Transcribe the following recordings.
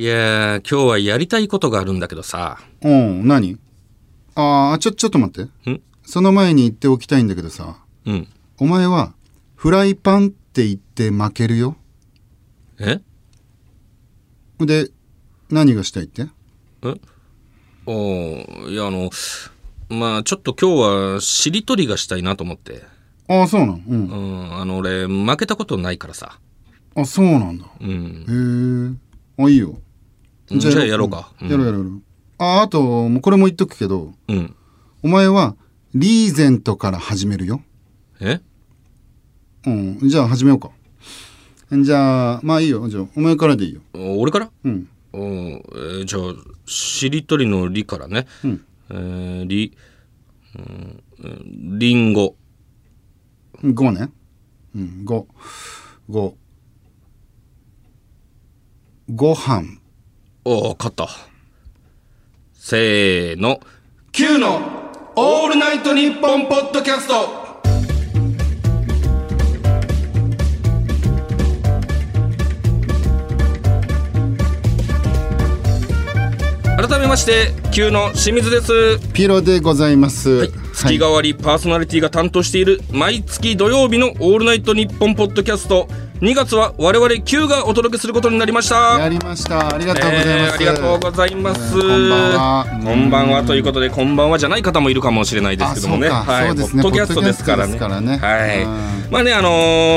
いやー、今日はやりたいことがあるんだけどさ。うん、何？ああ、ちょ、ちょっと待って。ん？その前に言っておきたいんだけどさ、うん。お前は、フライパンって言って負けるよ。え？で、何がしたいって？おーいや、あの、まあちょっと今日はしりとりがしたいなと思って。ああ、そうなのう。うんん、あの、俺、負けたことないからさ。あ、そうなんだ。うん。へえ。あ、いいよ。じゃあやろうか。やろうやろうやろう。あ、あと、これも言っとくけど、うん。お前は、リーゼントから始めるよ。え？うん。じゃあ始めようか。じゃあ、まあいいよ。じゃあ、お前からでいいよ。俺から？うん。うん、えーじゃあ、しりとりのりからね。うんえー、り、うんうん、りんご。5ね。うん、5。5。ご飯。おお、勝った。せーの。Q のオールナイトニッポンポッドキャスト改めまして、Q の清水です。ピロでございます。はい、月替わりパーソナリティが担当している毎月土曜日の「オールナイトニッポン」ポッドキャスト2月は我々 Q がお届けすることになりました。やりました。ありがとうございます。えーありがとうございます、えーこんばんは。こんばんはということでこんばんはじゃない方もいるかもしれないですけどもね。はい。ポッドキャストですからね。からね。はい。うん。まあねあの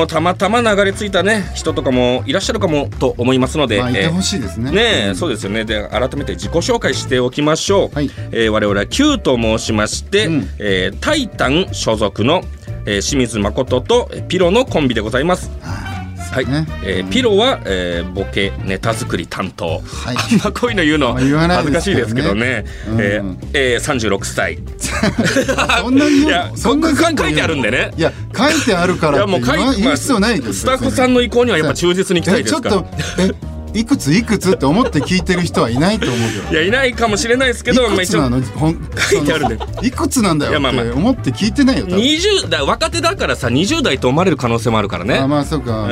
ーたまたま流れ着いたね人とかもいらっしゃるかもと思いますので、まあ、いてえーほしいですね。ねえ、そうですよね。で改めて自己紹介しておきましょう、はい。えー我々は Q と申しまして、うん。えータイタン所属の、えー清水誠とえーピロのコンビでございます。はい、ね。えーピロは、えーボケネタ作り担当、はい。あんまこういうの言うの恥ずかしいでですけどすけどね。ねうん。えーえー36歳 そんなに言うの？いやそんな書いてあるんでね。いや、書いてあるからいやもう書い言わ言う必要ないけど。スタッフさんの意向にはやっぱ忠実にいきたいですからえちょっと、え、いくついくつって思って聞いてる人はいないと思うけど。いやいないかもしれないですけどいくつなの？ほん書いてあるね。いくつなんだよっていやまあまあ。思って聞いてないよ多分。20代若手だからさ20代と思われる可能性もあるからね。あまあそうか、うん。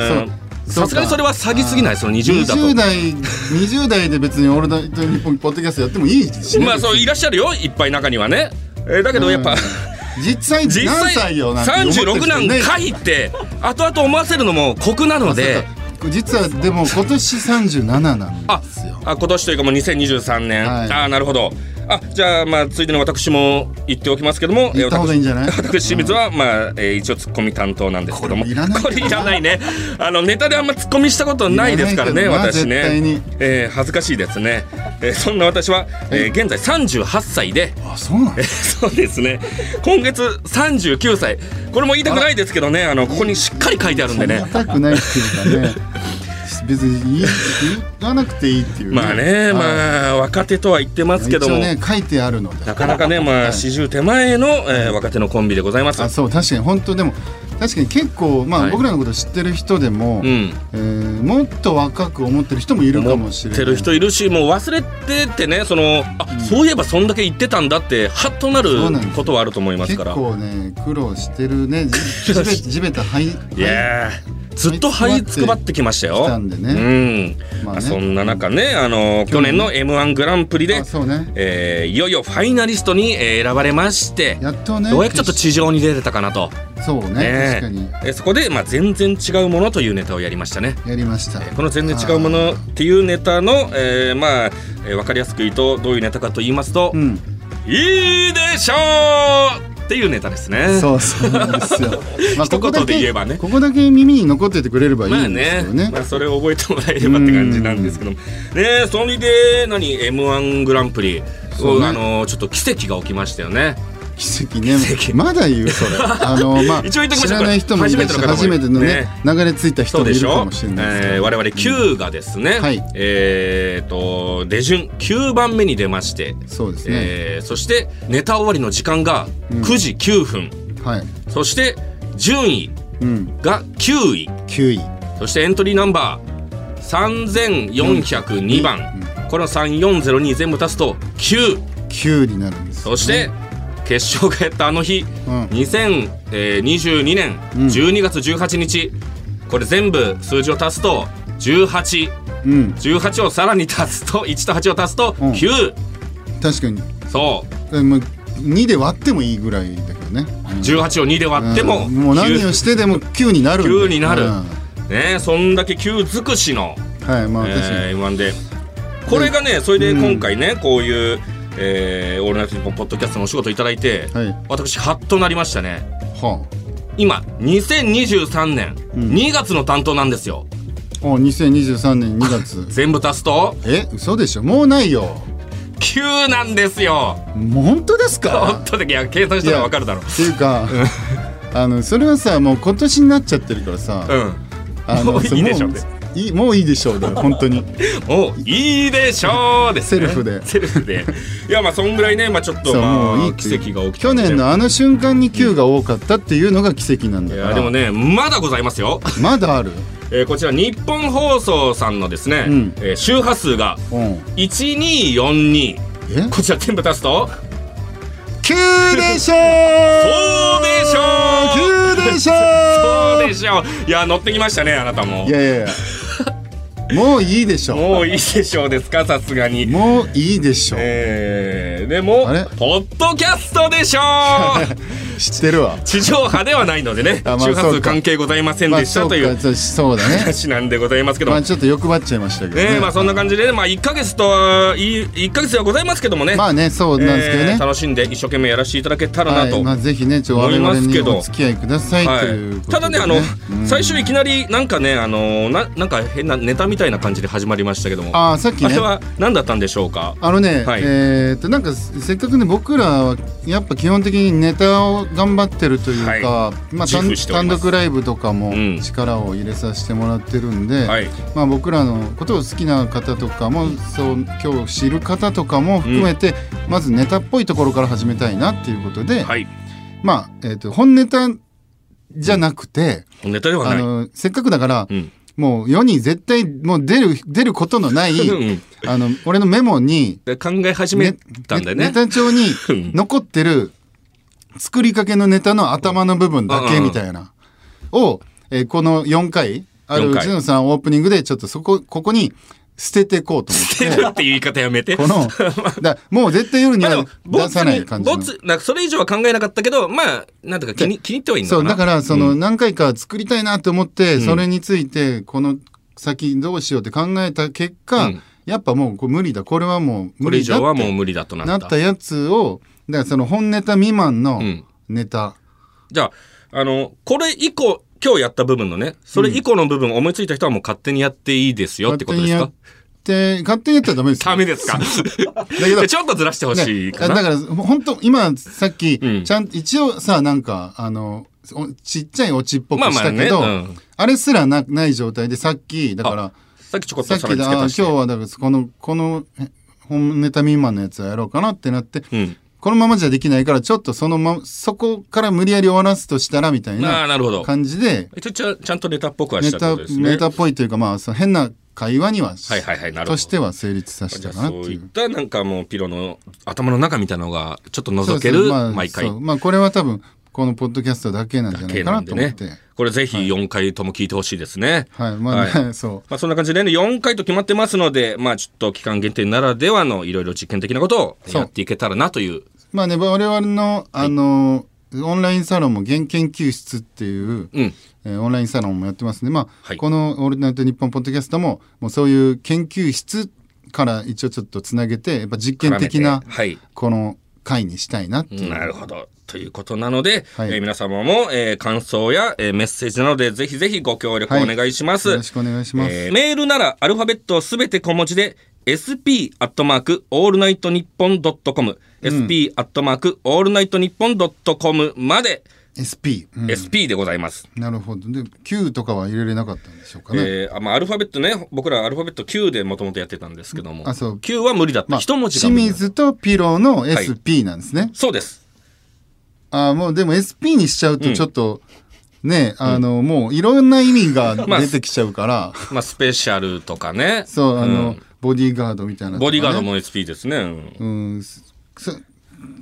そうさすがにそれは詐欺すぎないその20だと。20代20代で別に「オールナイトニッポン」ポッドキャストやってもいいし。ねまあそういらっしゃるよいっぱい中にはね、えーだけどやっぱ、実際実何歳際よなんて思ってる36なんかいって後々思わせるのも酷なので実はでも今年37なんあですよ。あ今年というかもう2023年、はい。ああなるほど。あじゃあまあついでに私も言っておきますけども言った方がいいんじゃない？私私清水は、まあ、えー一応ツッコミ担当なんですけども。これいらないこれいらないね。あのネタであんまツッコミしたことないですからね私ね、えー恥ずかしいですね、えーそんな私は、え？ー現在38歳で。あそうなんえーそうですね。今月39歳。これも言いたくないですけどねあのここにしっかり書いてあるんでね。言いたくないっていうかね別に言い言わなくていいっていう、まあね、はい。まあ若手とは言ってますけども、一応ね書いてあるので。なかなかね、まあ、はい。四十手前の、えー若手のコンビでございます。あそう確かに本当でも確かに結構まあ、はい。僕らのこと知ってる人でも、うん、えーもっと若く思ってる人もいるかもしれない。てる人いるし、もう忘れててね、その、あ、そういえばそんだけ言ってたんだって、はっとなることはあると思います結から。構ね苦労してるね。じ地べ 地べたはい。いやーずっと這いつくばってきましたよ。来たんでねうん、まあねそんな中ね、あの去年の M1 グランプリでねえーいよいよファイナリストにえー選ばれまして、やっとねようやくちょっと地上に出れたかなと。そうねえーそこで、まあ、全然違うものというネタをやりましたね。やりましたこの全然違うものっていうネタの、えーまあ、えー分かりやすく言うとどういうネタかと言いますと「うんいいでしょう!」っていうネタですね。そうそうなんですよ。ま一言で言えばね。ここだけ耳に残っててくれればいいまあんですねけどね。まあ、それを覚えてもらえればって感じなんですけども。ねそれで何？m 1グランプリ、そうね。あのちょっと奇跡が起きましたよね。奇跡ね。奇跡。まだ言うそれ。あのまあ一応言っときましょう知らない人もいるし初初めてのね流れ着いた人そうでしょもいるかもしれないですえー我々 Q がですね、はい。えー、と出順9番目に出まして、そうですね。えーそしてネタ終わりの時間が9時9分、はい。そして順位うん。が9位。9位。そしてエントリーナンバー3402番、この3402全部足すと9 9になるんですそして決勝がやったあの日、うん。2022年12月18日。これ全部数字を足すと18うん。18をさらに足すと1と8を足すとうん。9、確かに。そう。えもう2で割ってもいいぐらいだけどね、18を2で割ってもうん。もう何を9してでも9になるんだよ9になる。うん。ねそんだけ9尽くしの。はいまあ確かに、えー M1 で。これがねそれで今回ね、こういう、えーオールナイトニッポン」ポッドキャストのお仕事いただいて、はい。私ハッとなりましたね。は今2023年うん。2月の担当なんですよ、あお2023年2月。全部足すと？え嘘でしょ？もうないよ。9なんですよ。本当ですか？本当的いや計算したら分かるだろ。うっていうか あのそれはさもう今年になっちゃってるからさ、うん。あもういいでしょもういいもういいでしょうだよ本当に。もういいでしょうです、ね、セルフで。セルフで。いやまあそんぐらいねまあちょっとまあいい。奇跡が起きて去年のあの瞬間に9が多かったっていうのが奇跡なんだから。いやでもねまだございますよ。まだある？えーこちら日本放送さんのですね、うん。えー周波数がうん。1242え？こちら全部足すと？9でしょそうでしょう！9でしょ そうでしょう！いや乗ってきましたねあなたも。いやいやいやもういいでしょ。もういいでしょうですかさすがに。もういいでしょ。えー、でもポッドキャストでしょう 知ってるわ。地上波ではないのでねあまあ周波数関係ございませんでしたというまあそうか。そうだね。話なんでございますけど。まあちょっと欲張っちゃいましたけどね。まあそんな感じでねまあ1ヶ月とはい1ヶ月ではございますけどもね。まあねそうなんですけどね、えー楽しんで一生懸命やらせていただけたらなと、はい、まあぜひねちょ我思いま々にすけど。お付き合いくださいというただねあの、うん最初いきなりなんかねあのななんか変なネタみたいな感じで始まりましたけども。あああさっきね。れは何だったんでしょうか？あのね、はい。えーっとなんかせっかくね僕らはやっぱ基本的にネタを頑張ってるというか、はまあ単独ライブとかもうん。力を入れさせてもらってるんで、はい。まあ僕らのことを好きな方とかもそう今日知る方とかも含めて、まずネタっぽいところから始めたいなっていうことで、はい。まあ、えーっと本ネタじゃなくて、ネタではない。あのせっかくだから、うん。もう世に絶対もう出る出ることのないうん。あの俺のメモにで考え始めたんだよね。ネタ帳にうん。残ってる作りかけのネタの頭の部分だけみたいな。を、えーこの4回ある4回うちのさんオープニングでちょっとそこここに捨てていこうと思捨て。ってるっていう言い方やめて。この だもう絶対夜にはまあでもボツ出さないに感じの。ボ。ツなんかそれ以上は考えなかったけどまあなんとか気に気に入ってはいいのかな。そうだからその何回か作りたいなと思って、ん。それについてこの先どうしようって考えた結果、うん。やっぱもうこれ無理だ。これはもうこれ以無理だ上はもう無理だとなった。なったやつをだからその本ネタ未満のうん。ネタ、じゃああのこれ以降今日やった部分のねそれ以降の部分思いついた人はもう勝手にやっていいですよってことですか？勝手にやって勝手にやったらダメですよ。ダメですか？だけど ちょっとずらしてほしいかな、ねだから本当今さっき、うん。ちゃん一応さなんかあのおちっちゃいオチっぽくしたけど、まあまあねうん。あれすらなない状態でさっきだからさっきちょこっさっきでとさらに付け足して。あ今日はだからこのこのえ本ネタ未満のやつをやろうかなってなって、うんこのままじゃできないからちょっとそのまそこから無理やり終わらすとしたらみたいあなあなるほど。感じでちゃちゃんとネタっぽくはしネタたね。ネタっぽいというかまあその変な会話にははいはいはいなるほど。としては成立させたかなってい。あそういうったなんかもうピロの頭の中みたいなのがちょっと覗けるそうそうまあ毎回。そう。まあこれは多分このポッドキャストだけなんじゃないかなと思って、これぜひ4回とも聞いてほしいですね。はい。まあね、は そう。まあ、そんな感じでね、4回と決まってますので、まあ、ちょっと期間限定ならではのいろいろ実験的なことをやっていけたらなという。まあね我々のあの、オンラインサロンも現研究室っていう、うん。えーオンラインサロンもやってますねまあ、はい。この「オールナイトニッポン」ポッドキャストももうそういう研究室から一応ちょっとつなげてやっぱ実験的な。この回にしたいなっていう、なるほど。ということなので、はい。えー皆様も、えー感想や、えーメッセージなどでぜひぜひご協力お願いします。よろしくお願いします、えーメールならアルファベットすべて小文字で sp アットマークオールナイトニッポンドットコム sp アットマークオールナイトニッポンドットコムまで、SP、うん。Sp でございます。なるほど。で Q とかは入れれなかったんでしょうかね、えーあまあ、アルファベットね僕らアルファベット Q でもともとやってたんですけども。あそう。Q は無理だった、まあ、一文字が清水とピロの SP なんですね、そうですあもうでも SP にしちゃうとちょっと、ねあのもういろんな意味がまあ出てきちゃうから、まあスペシャルとかね。そうあの、ん。ボディーガードみたいなね、ボディーガードも SP ですね、うん。うん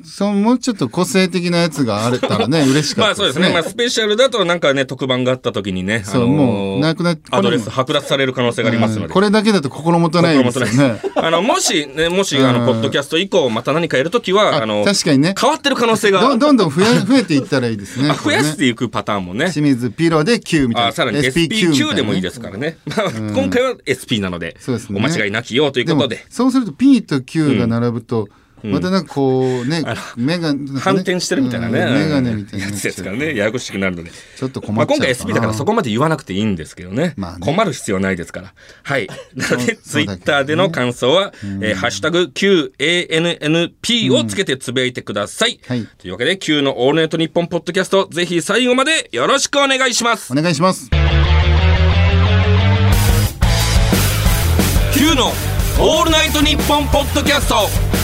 そうもうちょっと個性的なやつがあれたらね 嬉しかまったですね。あそうですね。まあスペシャルだとなんかね、特番があった時にね、そうもうなくなってアドレス剥奪される可能性がありますので。うんこれだけだと心もとないですよね。あの、もし、ね、もし、あの、うんポッドキャスト以降、また何かやるときは、ああの、確かにね変わってる可能性が、どんどんどん増え 増えていったらいいですね。あ増やしていくパターンもね。清水ピロで Q みたいな。あさらに SP9 みたいな SP9 でもいいですからね。まあ、今回は SP なので、そうですねお間違いなきようということで。そうすると P と Q が並ぶと、またなんかこうね、目が、反転してるみたいなね。うんメガネみたいなやつですからね。ややこしくなるので。ちょっと困まあ、っちゃう。今回 SP だからそこまで言わなくていいんですけどね。まあね困る必要ないですから。はい。なので、ツイッターでの感想は、えーハッシュタグ QANNP をつけてつぶやいてください。はいというわけで、Q のオールナイトニッポンポッドキャスト、ぜひ最後までよろしくお願いしますお。願いします。Q のオールナイトニッポンポッドキャスト。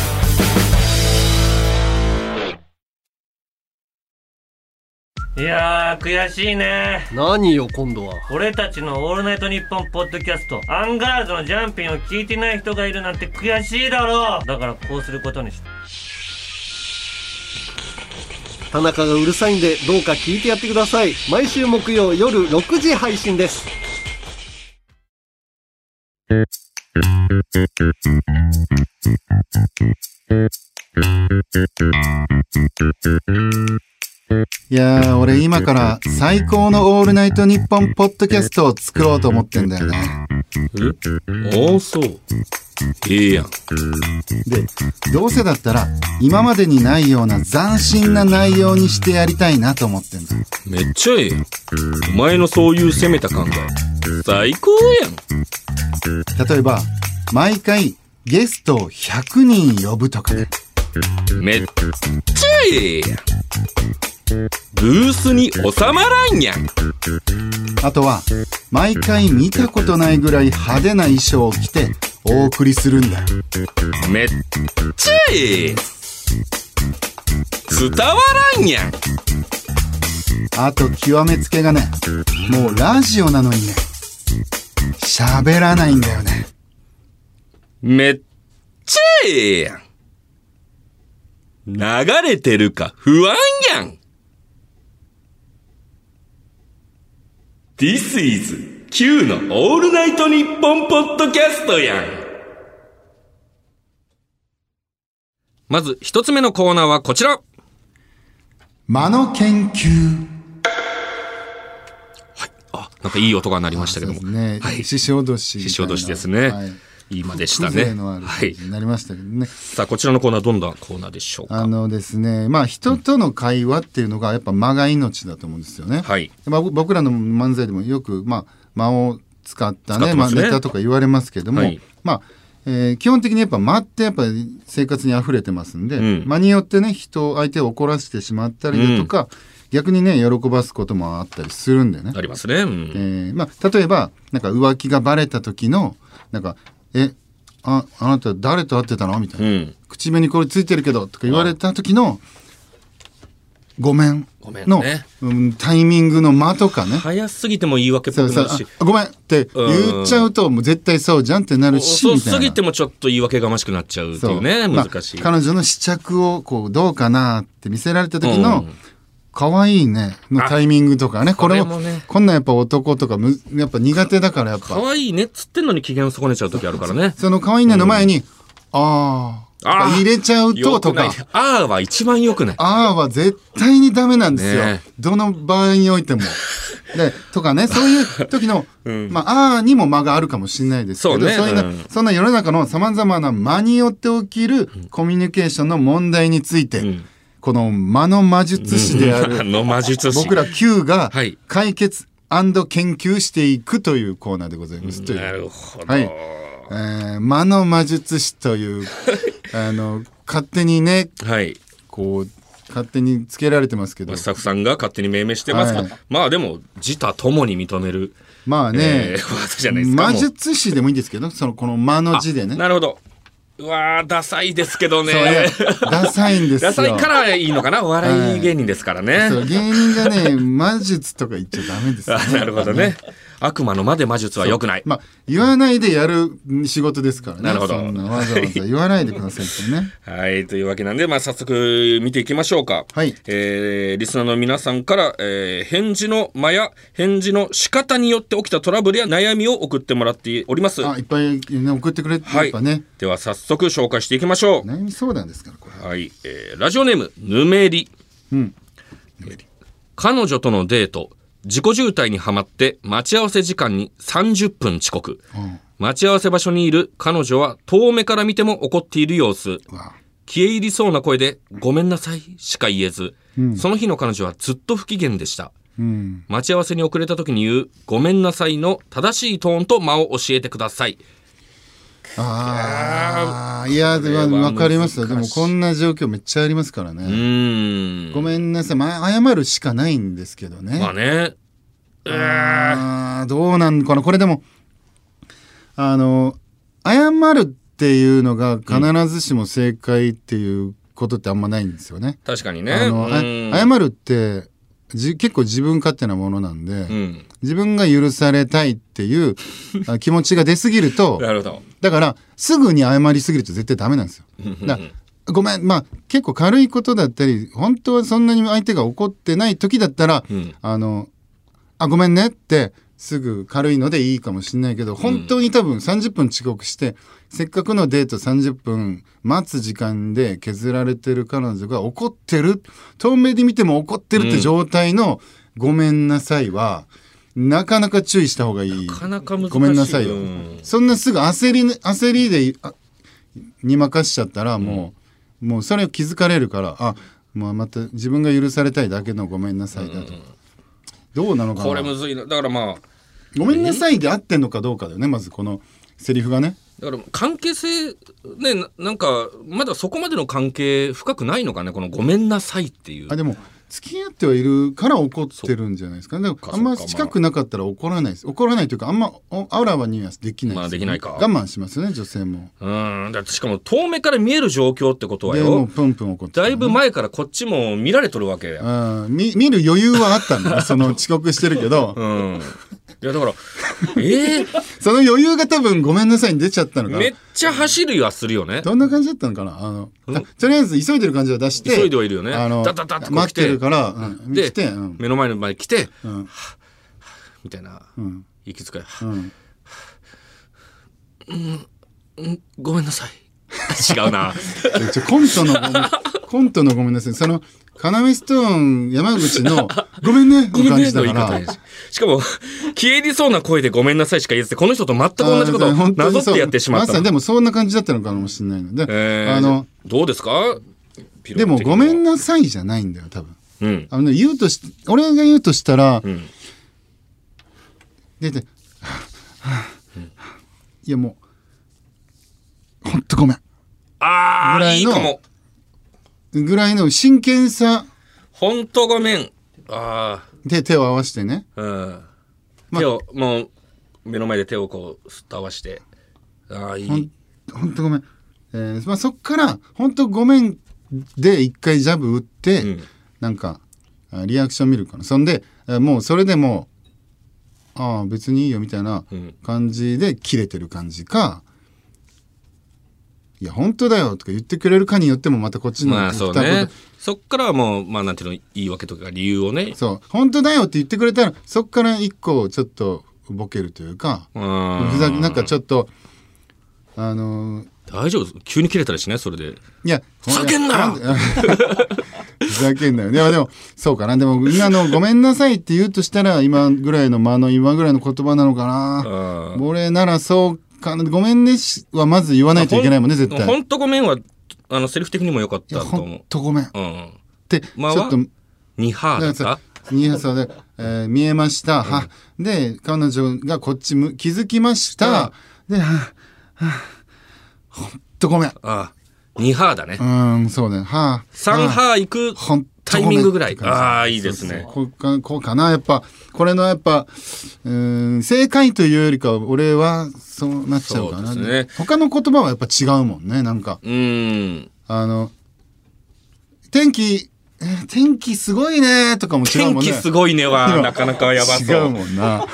いやー悔しいね。何よ今度は。俺たちの「オールナイトニッポン」ポッドキャストアンガールズのジャンピンを聞いてない人がいるなんて悔しいだろう。だからこうすることにした。田中がうるさいんでどうか聞いてやってください。毎週木曜夜6時配信ですいやー、俺今から最高のオールナイトニッポンポッドキャストを作ろうと思ってんだよね。え？ああ、そう。ええやん。で、どうせだったら今までにないような斬新な内容にしてやりたいなと思ってんだ。めっちゃええやん。お前のそういう攻めた考え、最高やん。例えば、毎回ゲストを100人呼ぶとかね。めっちゃええやん。ブースに収まらんやん。あとは、毎回見たことないぐらい派手な衣装を着てお送りするんだよ。めっちゃええ。伝わらんやん。あと極めつけがね、もうラジオなのにね、喋らないんだよね。めっちゃええやん。流れてるか不安やん。This is Q のオールナイトニッポンポッドキャストやん。まず一つ目のコーナーはこちら。間の研究。あ、なんかいい音が鳴りましたけども。ね、はい。獅子おどし。獅子おどしですねはい。いい間でしたね。はいなりましたけどね。さあ、こちらのコーナーどんなコーナーでしょうか？あのですね、まあ人との会話っていうのがやっぱ間が命だと思うんですよね。はい。まあ、僕らの漫才でもよく、まあ、間を使ったねまねネタとか言われますけども、はいまあえー基本的にやっぱ間ってやっぱり生活に溢れてますんで、うん間によってね人相手を怒らせてしまったりだとか、逆にね喜ばすこともあったりするんでねあ、りますね。うんえーまあ、例えばなんか浮気がバレた時のなんか「えああなた誰と会ってたの?」みたいな、うん。口紅これついてるけど」とか言われた時の「ごめん」ごめんの、ねうんタイミングの間とかね早すぎても言い訳っぽくなるし。あごめんって言っちゃうともう絶対そうじゃんってなるし遅すぎてもちょっと言い訳がましくなっちゃうっていうね、まあ難しい。彼女の試着をこうどうかなって見せられた時うのん可愛いねのタイミングとかね。これをこれもねこんなんやっぱ男とかむやっぱ苦手だからやっぱ。可愛いねっつってんのに機嫌を損ねちゃう時あるからね。その可愛いねの前にあーとか入れちゃうととか。あーは一番良くない。あーは絶対にダメなんですよ。ねどの場合においても。で、とかね、そういう時の、ん。まあ、あーにも間があるかもしれないですけど、そうね。いうな、うん。そんな世の中の様々な間によって起きるコミュニケーションの問題について、んこの間の魔術師でああるの魔術師。僕ら Q がはい解決研究していくというコーナーでございます。なるほど。はいえー間の魔術師という、あの、勝手にね、はい。こう、勝手につけられてますけどス、タッフさんが勝手に命名してますが、はいまあでも自他ともに認める、まあね、えー。魔術師でもいいんですけど、その、この間の字でね。なるほど。うわー、ダサいですけどねダサいんですよ。ダサいからいいのかな？お笑い芸人ですからね。そう芸人がね、魔術とか言っちゃダメですね。なるほどね。悪魔の魔で魔術は良くない。まあ言わないでやる仕事ですからね。なるほど。わざわざ言わないでくださいってね。はい、というわけなんで、まあ、早速見ていきましょうか。はい。えーリスナーの皆さんから、えー返事の間や返事の仕方によって起きたトラブルや悩みを送ってもらっております。あいっぱい、ね、送ってくれてはい。では早速紹介していきましょう。悩み相談ですからこれ。はい、えーラジオネームぬめり。うん。彼女とのデート自己渋滞にはまって待ち合わせ時間に30分遅刻うん。待ち合わせ場所にいる彼女は遠目から見ても怒っている様子。消え入りそうな声で「ごめんなさい」しか言えず、その日の彼女はずっと不機嫌でした。うん。待ち合わせに遅れた時に言う「ごめんなさい」の正しいトーンと間を教えてくださいああいやで分かりますよ。でもこんな状況めっちゃありますからうね、ごめんなさい、まあ、謝るしかないんですけどね、まあね。あーどうなんかな。これでもあの謝るっていうのが必ずしも正解っていうことってあんまないんですよね。確かにね。あの謝るってじ結構自分勝手なものなんで、うん。自分が許されたいっていうあ気持ちが出すぎると だからすぐに謝りすぎると絶対ダメなんですよ。だごめんまあ結構軽いことだったり本当はそんなに相手が怒ってない時だったら、ん。あのあごめんねってすぐ軽いのでいいかもしれないけど本当に多分30分遅刻して、せっかくのデート30分待つ時間で削られてる彼女が怒ってる遠目で見ても怒ってるって状態の「ごめんなさいは」なかなか注意した方がいい。なかなか難しいごめんなさいよ、うん。そんなすぐ焦り焦りであに任しちゃったらもう、もうそれを気づかれるからあもうまた自分が許されたいだけのごめんなさいだと、どうなのかな？これむずいな。だからまあごめんなさいで合ってんのかどうかだよねまずこのセリフがね。だから関係性ねななんかまだそこまでの関係深くないのかねこの「ごめんなさい」っていう。あでも付き合ってはいるから怒ってるんじゃないですか。でもかあ。んま近くなかったら怒らないです。怒らないというかあんまおあらわにはできないですよね、まあできないか。我慢しますよね女性も。うん。だってしかも遠目から見える状況ってことはでもプンプン怒ってだいぶ前からこっちも見られとるわけや。うん。見見る余裕はあったんだよ その遅刻してるけど。うん。いやだからえー、その余裕が多分ごめんなさいに出ちゃったのかな。めっちゃ走りはするよね。どんな感じだったのかな？あのあとりあえず急いでる感じを出して急いではいるよね。あのダダダって。待ってるから、うん、でうん。目の前の前に来てうん。みたいなうん。息遣い。うん、ごめんなさい。違うな。コントの コントのごめんなさい。そのカナメストーン山口の「ごめんね」の感じだからの言い方しかも消えりそうな声でごめんなさいしか言えずこの人と全く同じことをなぞってやってしまったまさにでもそんな感じだったのかもしれないので、えーあのどうですかでも「ごめんなさい」じゃないんだよ多分うんあの、ね、言うとし俺が言うとしたら、ん出て、はあはあいやもうほんとごめんああいいかもぐらいの真剣さほんとごめん。あで手を合わせてね。あうん、ま手をもう目の前で手をこうすっと合わして。ああいほんいほんとごめん、えーまあ、そっからほんとごめんで一回ジャブ打って、うん。なんかあリアクション見るかなそんでえーもうそれでもうああ別にいいよみたいなうん。感じで切れてる感じか、いや本当だよとか言ってくれるかによってもまたこっちのまあそね。そっからはもうまあなんていうの言い訳とか理由をね。そう。本当だよって言ってくれたらそっから一個ちょっとボケるというかうん。ふざけなんかちょっとあのー大丈夫？急に切れたりしない？それで。いやふざけんなよ。ふざけんなよ。いやでもそうかな。でも今のごめんなさいって言うとしたら今ぐらいの間の今ぐらいの言葉なのかな。うん。俺ならそうかな。ごめんねしはまず言わないといけないもんね絶対。ほんとごめんはあのセリフ的にも良かったと思ほんとごめんっううんてちまあょっと。ニハーだった？ニーサで、えー見えました。はで彼女がこっちむ気づきました。で、ははほんとごめん。うあハーだねーんそうだね。はあ。三ハー行くほんとタイごめんミングぐらい。ああいいですね。こうかこうかな。やっぱこれのやっぱうーん正解というよりかは俺はそうなっちゃうかな。ね。他の言葉はやっぱ違うもんねなんか。うーん。あの天気えー天気すごいねとかも違う天もんね。気すごいねはなかなかやばそう。違うもんな。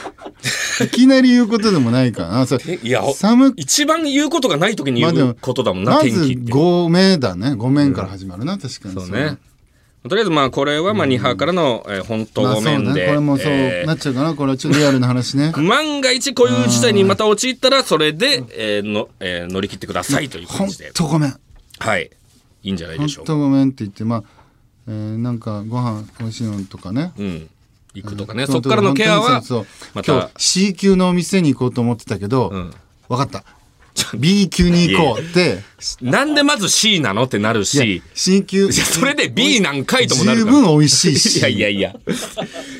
いきなり言うことでもないからな。それえいや寒一番言うことがない時に言うことだもんな、まず天気って。5名だね。5面から始まるな、確かに。そうね。とりあえずまあこれはまあニハからの、えー本当ごめんで、ね。これもそうえー。なっちゃうかな。これはちょっとリアルな話ね。万が一こういう事態にまた陥ったらそれで、えーのえー乗り切ってくださいという感じで、とごめん。はい。いいんじゃないでしょうか。とごめんって言ってまあ、えーなんかご飯美味しいのとかね。うん、行くとかね、うん。そっからのケアはまそう今た日 C 級のお店に行こうと思ってたけど、ん。分かった B 級に行こうって。なんでまず C なのってなるし。C 級。それで B なんかいともなる十分美味しいし。いやいやいや。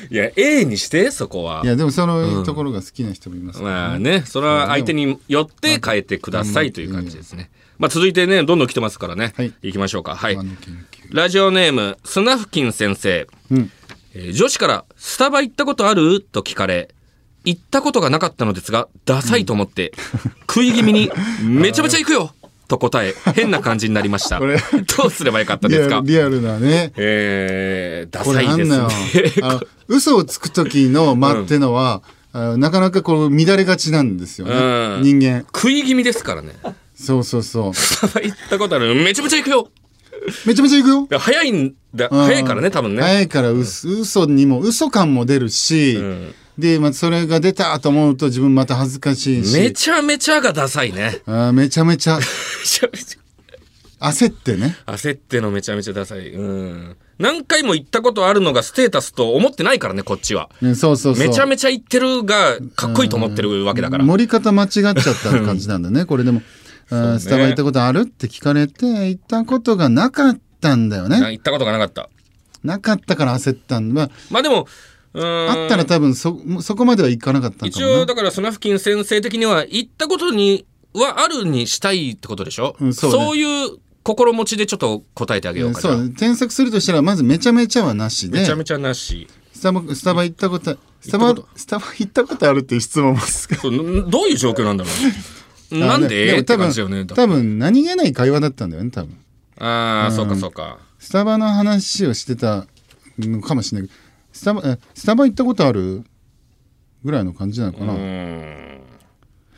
いや A にしてそこは。いやでもそのところが好きな人もいますからまあね、それは相手によって変えてくださいという感じですね。まあ続いてね、どんどん来てますからね。はい。行きましょうか。はい。ラジオネーム、スナフキン先生。うん。えー女子から、スタバ行ったことある？と聞かれ、行ったことがなかったのですが、ダサいと思って、食い気味に、めちゃめちゃ行くよと答え、変な感じになりました。これどうすればよかったリですか？リアルなね。えー、ダこサいですね。嘘をつく時の間ってのは、あなかなかこう乱れがちなんですよね、うん。人間。食い気味ですからね。そうそうそう。行ったことある。めちゃめちゃ行くよ。めちゃめちゃ行くよ。早いんだ、うん。早いからね、多分ね。早いから嘘嘘にも嘘感も出るし、んで、まあ、それが出たと思うと自分また恥ずかしいしめちゃめちゃがダサいね。あーめちゃめちゃ めちゃめち焦ってねゃ焦ってのめちゃめちゃダサい。うん。何回も行ったことあるのがステータスと思ってないからね、こっちは。ねそうそうそうめちゃめちゃ行ってるがかっこいいと思ってるわけだから。盛り方間違っちゃった感じなんだねこれでも、あースタバ行ったことあるって聞かれて行ったことがなかったんだよねな行ったことがなかった。なかったから焦ったんだ、ままあでも、あ、あったら多分そそこまではいかなかった一応だからスナフキン先生的には行ったことにはあるにしたいってことでしょ、うんそうね。いう心持ちでちょっと答えてあげようかじゃあそう。添削するとしたらまずめちゃめちゃはなしで。めちゃめちゃなし。スタバスタバ行ったことスタバスタバ行ったことあるっていう質問もすどういう状況なんだろうなんで？っても多分感じね。多分何気ない会話だったんだよね多分。ああ、そうかそうか。スタバの話をしてたのかもしれないスタバえスタバ行ったことある？ぐらいの感じなのかな、ねん。え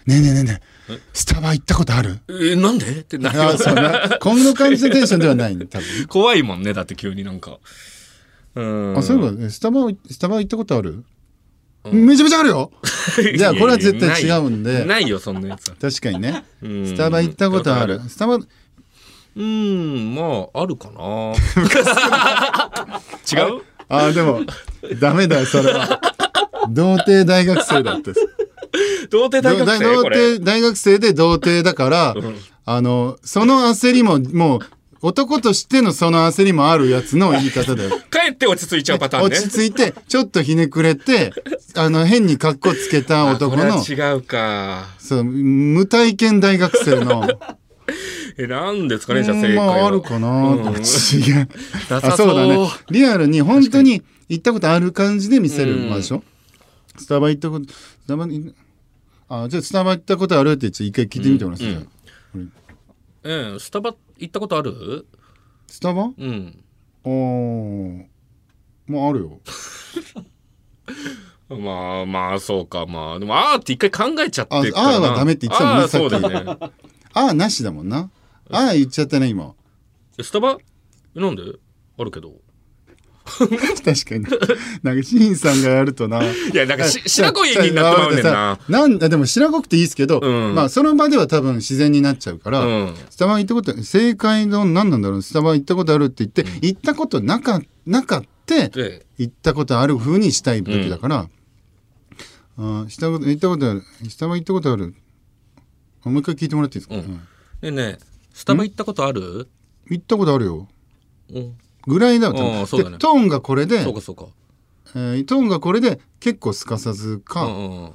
ねえねえねえ。スタバ行ったことある？えなんで？ってなるあそうなこんな感じのテンションではない。ね多分。怖いもんね、だって急になんか。うん。あそういえばえスタバスタバ行ったことある、めちゃめちゃあるよ。じゃあこれは絶対違うんで。ないよ、そんなやつは。確かにね。うん。スタバ行ったことある。スタバうーん、まあ、あるかな。違う？あでもダメだそれは童貞大学生だって童貞大学生？童。貞大学生で童貞だから、あのその焦りももう男としてのその焦りもあるやつの言い方だよ帰って落ち着いちゃうパターンね。落ち着いてちょっとひねくれてあの変に格好つけた男の違うか。そう無体験大学生の え、なんですかね、じゃあ正解は。まああるかな。と思って違う。あそうだね。リアルに本当に行ったことある感じで見せるうん。まあでしょスタバ行ったことスタバにあじゃあスタバ行ったことあるって一回聞いてみてもらって、うんうん、スタバ行ったことある？スタバ？うん。あーまああるよ。まあまあ、そうか。まあ、でも、あーって一回考えちゃってああーはダメって言ってたもんねあーそうだね。ああなしだもんなああ言っちゃったね今。えスタバ？えなんで？あるけど。確かに。なんかシンさんがやるとな。いや、なんかし、白子になってまうねんな。なんだでも白濃くていいですけど、うん。まあその場では多分自然になっちゃうから、うん。スタバ行ったこと正解の何なんだろう？スタバ行ったことあるって言って、行ったことなかなかってで、行ったことある風にしたい時だから、あしたこと行ったことあるスタバ行ったことある。あもう一回聞いてもらっていいですか、うん。うん。ねえねえ、スタバ行ったことある？行ったことあるようん。ぐらいだあ分あそうだねでトーンがこれでそうかそうか。えートーンがこれで結構すかさずうか、んうん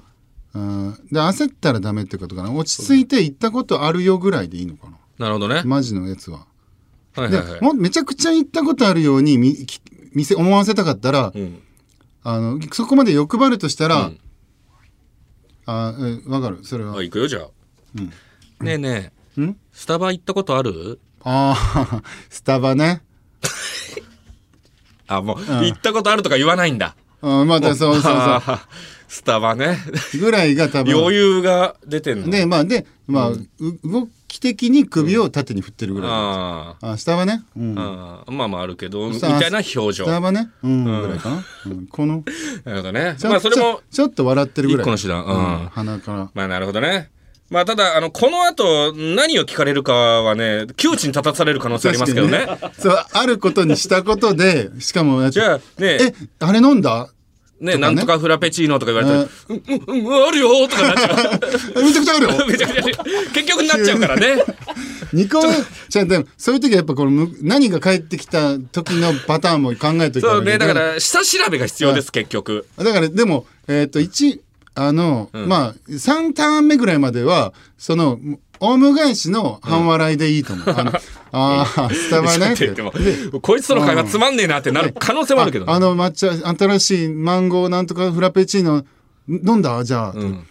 うん。うんで焦ったらダメってことかな落ち着いて行ったことあるよぐらいでいいのかななるほどね。マジのやつは。ではいはいはい。もうめちゃくちゃ行ったことあるようにみき見せ思わせたかったら、うん。あのそこまで欲張るとしたら、うんあえわかる？それはあ、行くよ、じゃあ。ねえねえ、ん？スタバ行ったことある？あー スタバね。あ、もう、行ったことあるとか言わないんだ。あまたそうそうそう。あ スタバね。ぐらいが多分。余裕が出てんの。でまあでまあ、う動き的に首を縦に振ってるぐらい、ああ下はね、うん、ああまあまああるけど、みたいな表情。な下はね、うんぐらいかな、うん、この。るほどね。まあそれも、ちょちょっと笑ってるぐらい。一個の手段。うん鼻から。まあなるほどね。まあただ、あの、この後何を聞かれるかはね、窮地に立たされる可能性ありますけどね。確かにそうあることにしたことでしかもじゃあね、え。あれ飲んだ？ね、ね。なんとかフラペチーノとか言われたら、うん、うん、うん、あるよとかなっちゃう。めちゃくちゃあるよ。めちゃくちゃ、結局なっちゃうからね。二個目じゃあでもそういう時はやっぱこのむ何が返ってきた時のパターンも考えといたそうね、だから、下調べが必要です、結局。だからでもえっ、と1あの、まあ3ターン目ぐらいまではそのオウム返しの半笑いでいいと思う、あのあースタバねこいつとの会話つまんねえなってなる可能性もあるけどね。ああの抹茶新しいマンゴーなんとかフラペチーノん飲んだじゃあ、ん。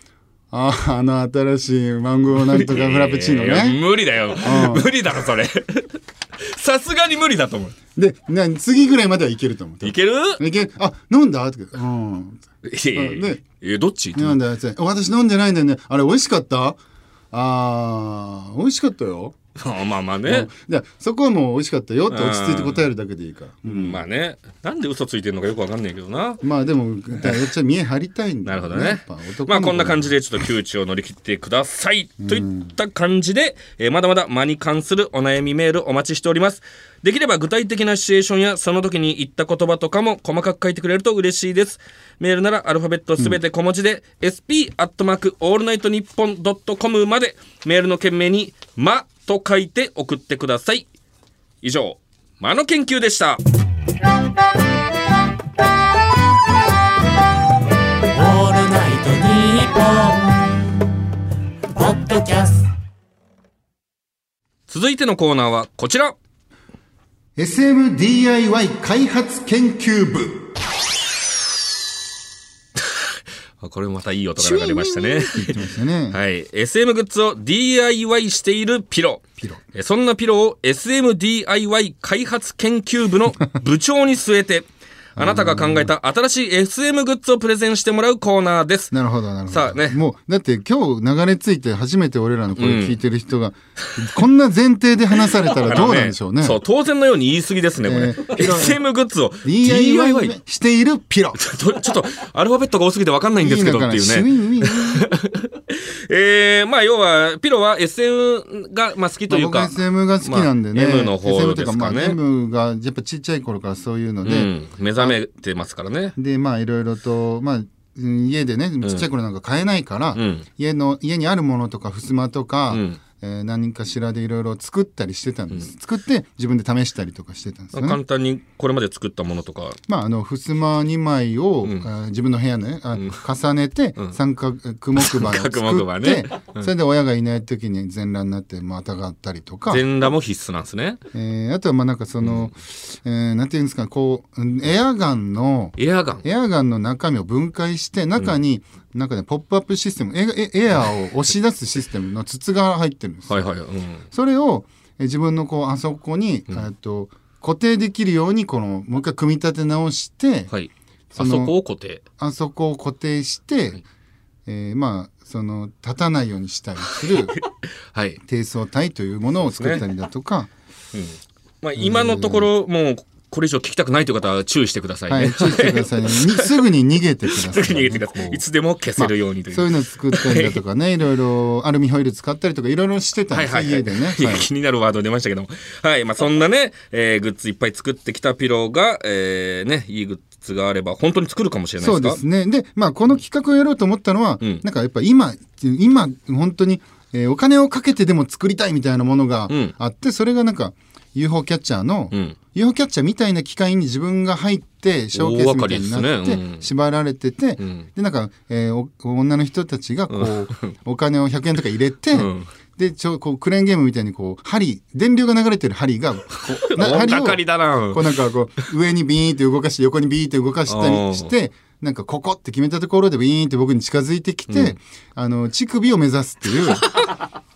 あーあの新しいマンゴーなんとかフラペチーノね。無理だよ。うん。無理だろ、それ。さすがに無理だと思う。でな次ぐらいまではいけると思う。いける？いける？あ飲んだ？って。うんいやいやね。え、どっち？飲んだやつ私飲んでないんだよね。あれ美味しかった？あー美味しかったよ、あ まあまあうんね。でそこはもう美味しかったよって落ち着いて答えるだけでいいから、うんまあね。なんで嘘ついてるのかよくわかんないけどな。まあでもだやっちゃ見え張りたいんだよなるほどねまあこんな感じでちょっと窮地を乗り切ってください。といった感じで、えーまだまだ間に関するお悩みメールお待ちしております。できれば具体的なシチュエーションやその時に言った言葉とかも細かく書いてくれると嬉しいです。メールならアルファベットすべて小文字で、sp アットマークオールナイトニッポンドットコムまでメールの件名に間と書いて送ってください。以上、間の研究でした。オールナイトニッポン」ポッドキャスト続いてのコーナーはこちら。SMDIY 開発研究部これもまたいい音が流れましたね。ね、はい。SM グッズを DIY しているピロ。ピロえそんなピロを SMDIY 開発研究部の部長に据えて、あなたが考えた新しい SM グッズをプレゼンしてもらうコーナーです。なるほどなるほどさあねもうだって今日流れ着いて初めて俺らのこれ聞いてる人が、こんな前提で話されたらどうなんでしょうねあのそう、当然のように言い過ぎですね、これ。えー SM グッズを DIY。しているピロちょっとアルファベットが多すぎて分かんないんですけどっていうね。えー、まあ要は、ピロは SM が、まあ、好きというか。僕 SM が好きなんでね、まあ M の方 SM というかまあですかね M がやっぱちっちゃい頃からそういうので、うん、目覚めてますからね。でまあいろいろとまあうん家でねちっちゃい頃なんか買えないから、うん。家の家にあるものとか襖とか、うんえー何かしらでいろいろ作ったりしてたんです、作って自分で試したりとかしてたんですよね簡単にこれまで作ったものとか。まあ、あの襖2枚を、ん。あー自分の部屋ねあ、重ねて、三角木馬を作って、ねそれで親がいない時に全裸になってまたがったりとか、全裸も必須なんですね。えーあとはまあなんかその、えーなんていうんですかこううんエアガンのエアガン。エアガンの中身を分解して中に、なんかねポップアップシステムエエエアーを押し出すシステムの筒が入ってるんですよ。はいはい。うん。それをえ自分のこうあそこに、えっと固定できるようにこのもう一回組み立て直して、はい。そのあそこを固定。あそこを固定して、えーまあその立たないようにしたりする はい。低層体というものを作ったりだとか、まあ今のところもうこれ以上聞きたくないという方は注意してくださいね。はい、注意してくださいね。に すぐに逃げてください、ね。すぐ逃げてください。いつでも消せるようにという。そういうの作ったりだとかね、いろいろアルミホイル使ったりとかいろいろしてたんですよ、はいはいはい家でね。はい気になるワード出ましたけども。はい。まあそんなね、えーグッズいっぱい作ってきたピローが、えーね、いいグッズがあれば本当に作るかもしれないですか？そうですね。で、まあこの企画をやろうと思ったのは、うんなんかやっぱ今、今本当に、えーお金をかけてでも作りたいみたいなものがうんあって、それがなんか UFO キャッチャーの、うん。UFO キャッチャーみたいな機械に自分が入ってショーケースみたいになって縛られてて、ん。でなんか、えーお女の人たちがこう、お金を100円とか入れて、ん。でちょこうクレーンゲームみたいにこう針電流が流れてる針がこう 針をこうなんかこう上にビーンって動かして横にビーンって動かしたりしてなんかここって決めたところでビーンって僕に近づいてきて、あの乳首を目指すっていう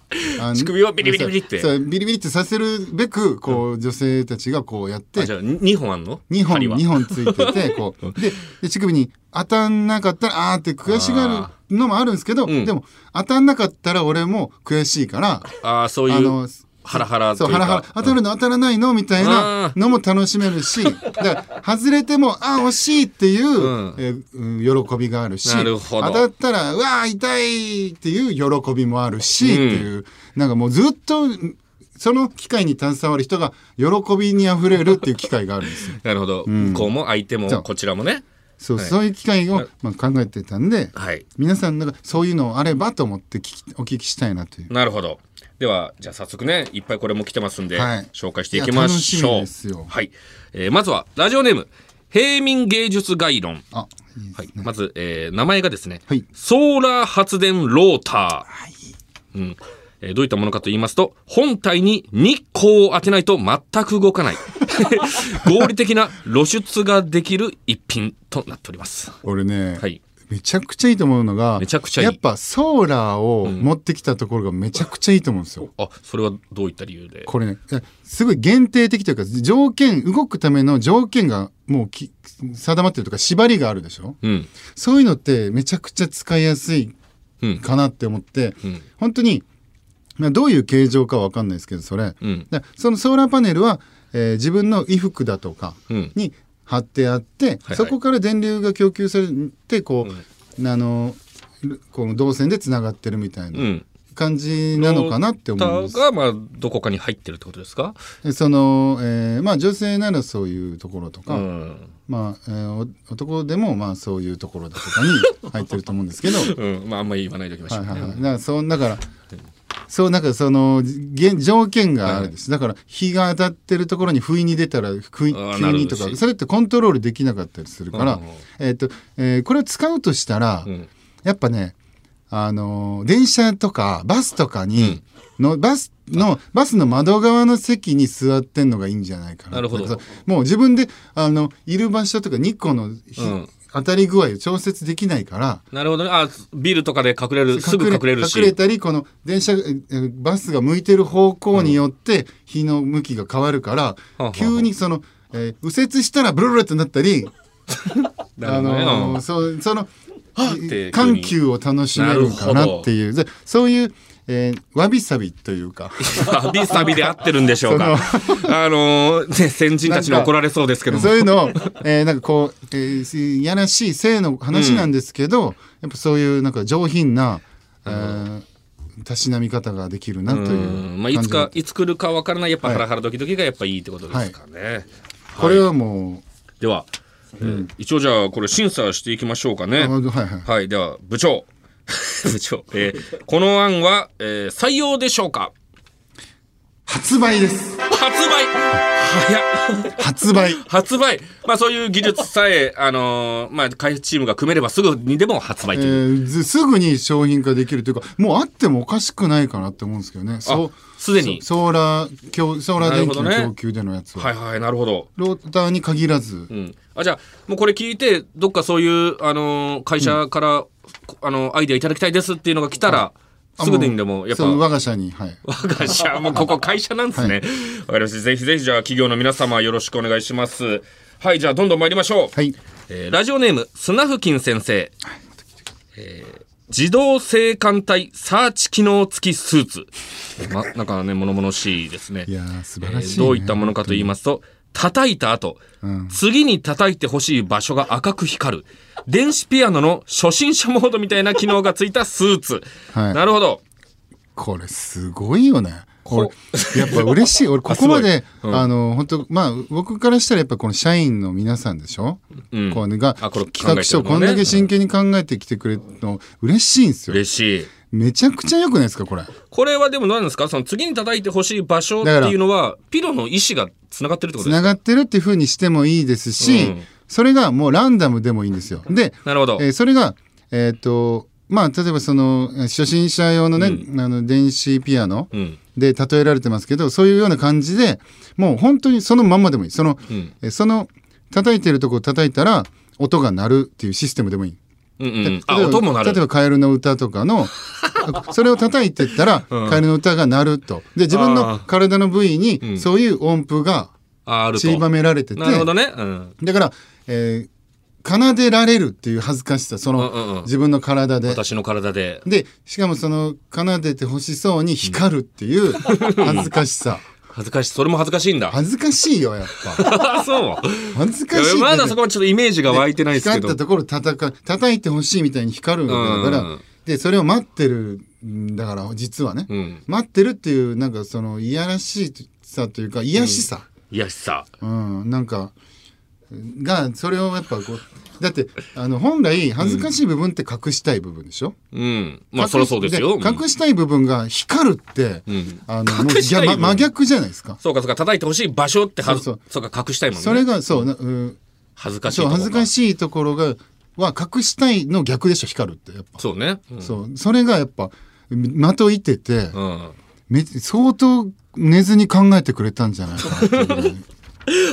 乳首をビリビリビリって。ビリビリってさせるべくこう、女性たちがこうやって。あじゃあ2本あんの？2本二本ついててこう。でで乳首に当たんなかったらあーって悔しがるのもあるんですけど、ん。でも当たんなかったら俺も悔しいからああそういうあのハラハラというハラハラ。当たるの当たらないのみたいなのも楽しめるし。外れてもあー惜しいっていう、ん。えーうん喜びがあるし。当たったらうわー痛いっていう喜びもあるし、っていう。なんかもうずっとその機会に携わる人が喜びにあふれるっていう機会があるんですよ。なるほど、向こうも相手もそう。こちらもね。そう、はい。そういう機会を、まあ、考えてたんで、はい。皆さんなんかそういうのあればと思って聞きお聞きしたいなという。なるほどではじゃあ早速ねいっぱいこれも来てますんで、はい。紹介していきましょう。はい、えーまずはラジオネーム平民芸術概論。あ、いいですはい。ね。、まず、えー名前がですね、はい。ソーラー発電ローター、うん。えーどういったものかと言いますと本体に日光を当てないと全く動かない。合理的な露出ができる一品となっております。俺ね、はいめちゃくちゃいいと思うのが、めちゃくちゃやっぱソーラーを持ってきたところがめちゃくちゃいいと思うんですよ。あそれはどういった理由で？これね、すごい限定的というか、条件、動くための条件がもうき定まってるとか、縛りがあるでしょ？うん。そういうのってめちゃくちゃ使いやすいうん。かなって思って、うん。本当に、まあ、どういう形状かわかんないですけど、それ。うん。だそのソーラーパネルは、えー自分の衣服だとかうん。に貼ってあって、はいそこから電流が供給されてこう、あのこの導線でつながってるみたいなうん。感じなのかなって思うんです。がまあどこかに入ってるってことですか？でその、えーまあ女性ならそういうところとか、うん、まあ、えーお男でもまあそういうところだとかに入ってると思うんですけど。うん、まああんまり言わないでおきましょうね、はいはいはい、だからそうだからそうなんかその現条件があるんです、だから日が当たってるところに不意に出たら急にとかそれってコントロールできなかったりするから、うんえっ、と、えーこれを使うとしたら、うん。やっぱねあのー電車とかバスとかに、のバスのバスの窓側の席に座ってんのがいいんじゃないかななるほど。もう自分であのいる場所とか日光の日、うん当たり具合を調節できないからなるほどね。あビルとかで隠れるすぐ隠れるし。隠れたりこの電車ええバスが向いてる方向によって日の向きが変わるから、はあはあ急にその、えー右折したらブルブルってなったり、あのーうん。そうその緩急を楽しめるかなっていう。でそういう、えーわびさびというか。サビサビで合ってるんでしょうか。あのーね先人たちに怒られそうですけども。そういうのを、えーなんかこう、えーいやらしい性の話なんですけど、やっぱそういうなんか上品な、えーたしなみ方ができるなといううん。まあ、いつかいつ来るかわからないやっぱハラハラドキドキがやっぱいいってことですかね、これはもでは、えー一応じゃあこれ審査していきましょうかう、ね。あはいはい。はい。では部長 部長、えーこの案は、えー採用でしょうか？発売です。発売。早っ。発売。発売。まあそういう技術さえあのーまあ開発チームが組めればすぐにでも発売えという、ーずすぐに商品化できるというかもうあってもおかしくないかなって思うんですけどね。そうすでに。そソーラー供ソーラー電気の供給でのやつは、はいはいなるほど。ローターに限らず、うん、あじゃあもうこれ聞いてどっかそういう、あのー会社から、あのアイデアいただきたいですっていうのが来たらあすぐにでもやっぱ。我が社にはい。我が社 もうここ会社なんですね。わ、かりました。ぜひぜひじゃあ企業の皆様よろしくお願いします。はいじゃあどんどん参りましょう、はい。えーラジオネーム砂付近先生、えー自動性感帯サーチ機能付きスーツ、ま、なんかね物々しいですね。いやー素晴えらしい、ねーどういったものかと言いますと叩いた後、うん。次に叩いてほしい場所が赤く光る。電子ピアノの初心者モードみたいな機能がついたスーツ、はい。なるほど。これすごいよね俺こやっぱ嬉しい。俺 ここまでうん。あの本当まあ僕からしたらやっぱこの社員の皆さんでしょ、うん。こうねがあこれ企画書こんだけ真剣に考えてきてくれるの嬉しいんですよ。嬉しい。めちゃくちゃ良くないですかこれ？これはでも何ですか？その次に叩いてほしい場所っていうのはピロの意思がつながってるってことですか？つながってるっていう風にしてもいいですし、うん。それがもうランダムでもいいんですよ。で、なるほど、えーそれがえっ、とまあ例えばそのえー初心者用のね、あの電子ピアノうん。で例えられてますけどそういうような感じでもう本当にそのまんまでもいい。その、うん。えーその叩いてるとこ叩いたら音が鳴るっていうシステムでもいい。うんうんあ例えば例えば「カエルの歌」とかの それを叩いてったら、カエルの歌が鳴ると。で自分の体の部位にそういう音符がああると。散りばめられてて、なるほどね、うん、だから、えー奏でられるっていう恥ずかしさその、うんうんうん。自分の体で。私の体で。でしかもその奏でてほしそうに光るっていう 恥ずかしさ。恥ずかしい。それも恥ずかしいんだ。恥ずかしいよやっぱ。あそう。恥ずかしいいやまだそこはちょっとイメージが湧いてないですけど。光ったところ叩か叩いてほしいみたいに光るんだから、うんでそれを待ってるんだから実はね、うん。待ってるっていうなんかそのいやらしさというか癒やしさ、いやしさ。うん。なんかがそれをやっぱこうだってあの本来恥ずかしい部分って隠したい部分でしょ、うん。まあそりゃそうですよ、うん。隠したい部分が光るって、ん。あのもう隠したいま真逆じゃないですか。そうかそうか叩いてほしい場所ってはずそう。そうか隠したいもんね。それがそうな、うん、恥ずかしいそう恥ずかいしいところがは隠したいの逆でしょ光るってやっぱ。そうね。うん。そう。それがやっぱ的いてて、うん。め相当寝ずに考えてくれたんじゃないか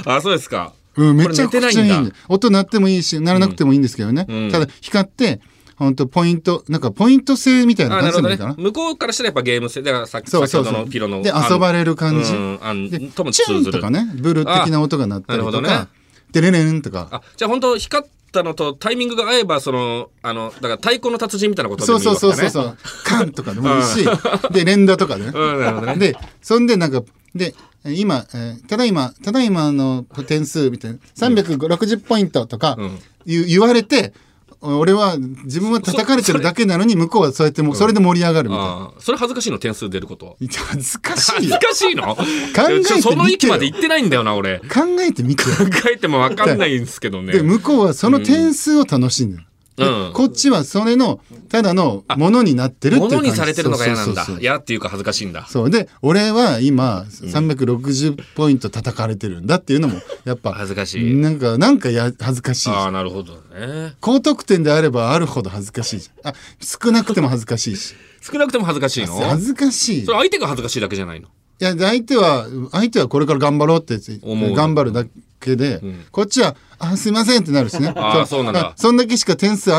な あそうですかうん、めちゃくちゃいい音鳴ってもいいし鳴らなくてもいいんですけどね、うん。ただ光って本当ポイントなんかポイント制みたいな感じでもいいかな。向こうからしたらやっぱゲーム性。だからさそうそう先ほどそうのピロので遊ばれる感じ。うんでともチューンとかねブル的な音が鳴ったりとか、ね。でレレンとか。あじゃあ本当光ったのとタイミングが合えばそのあのだから太鼓の達人みたいなことでそうもいいそうそうわけだねそうそう。カンとかでもいいし。で連打とかでね、うんなるほどね。でそんでなんかで今、えーただいまただいまの点数みたいな360ポイントとかん。言,、言われて俺は自分は叩かれてるだけなのに向こうはそうやってもうそれで盛り上がるみたいな。ああそれ恥ずかしいの点数出ること。は恥ずかしい恥ずよかしいの？考えてみてよ。その域まで行ってないんだよな俺。考えてみてよ。考えても分かんないんですけどね。で向こうはその点数を楽しんでる、うんでこっちはそれのただのものになってるっていう感じ。物にされてるのが嫌なんだ。嫌っていうか恥ずかしいんだ。そう。で俺は今360ポイント叩かれてるんだっていうのもやっぱ恥ずかしい。なんかなんかや恥ずかしい。ああなるほどね。高得点であればあるほど恥ずかしい。じゃんあ少なくても恥ずかしいし。少なくても恥ずかしいの？恥ずかしいい。それ相手が恥ずかしいだけじゃないの？や相手は相手はこれから頑張ろうって思う頑張るだけで、こっちは「あすいません」ってなるしね。そう。なんだ。あそんだけしか点数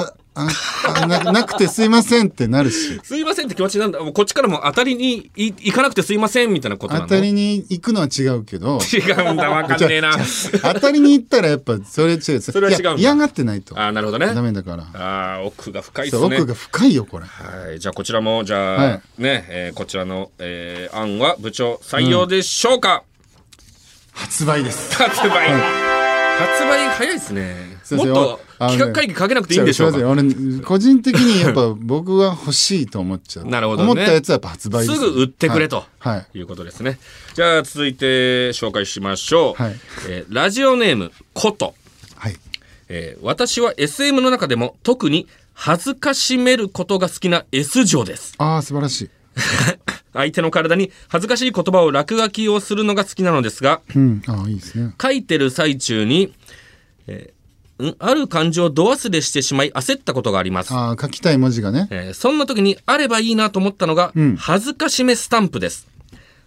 ななくてすいませんってなるし。すいませんって気持ちなんだ。もうこっちからも当たりにい行かなくてすいませんみたいなことなの？当たりに行くのは違うけど。違うんだ。分かんねえな。当たりに行ったらやっぱそれ違う。それは違う嫌がってないと。ああなるほどね。ダメだから。ああ奥が深いですね。奥が深いよこれ。はい、じゃあこちらもじゃあ、はい。ね、えーこちらの、えー案は部長採用でしょうか、発売です。発売、発売早いですねもっと企画会議かけなくていいんでしょうか？俺個人的にやっぱ僕は欲しいと思っちゃう。なるほどね。思ったやつはやっぱ発売です。すぐ売ってくれと、はい。はい。い、うことですね。じゃあ続いて紹介しましょう、はい。えーラジオネームこと、はい。えー私は SM の中でも特に恥ずかしめることが好きな S 女です。ああ素晴らしい。相手の体に恥ずかしい言葉を落書きをするのが好きなのですがうん。ああいいですね。書いてる最中に、えーんある漢字を度忘れしてしまい焦ったことがあります。ああ書きたい文字がねえーそんな時にあればいいなと思ったのが、ん恥ずかしめスタンプです。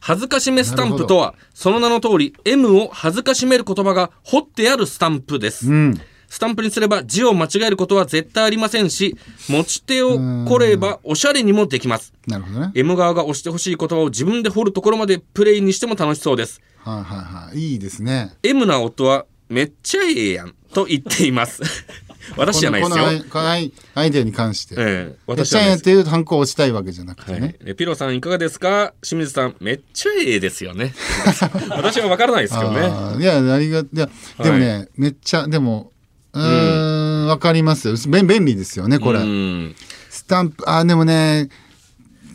恥ずかしめスタンプとは、その名の通り、M を恥ずかしめる言葉が彫ってあるスタンプです。うんスタンプにすれば字を間違えることは絶対ありませんし、持ち手を凝ればおしゃれにもできます。なるほどね M 側が押してほしい言葉を自分で彫るところまでプレイにしても楽しそうです。はいはいはいいいですね M な音はめっちゃええやんと言っています。私じゃないですよ。この。アイデアに関して。ええ私私じゃないです。ちゃんやっていうハンコを押したいわけじゃなくてはい。ね、えピロさんいかがですか？清水さんめっちゃええですよね。私は分からないですけどね。いやありがいやでもね、めっちゃでもうーんわかりますよ。便便利ですよねこれ、うん。スタンプあーでもね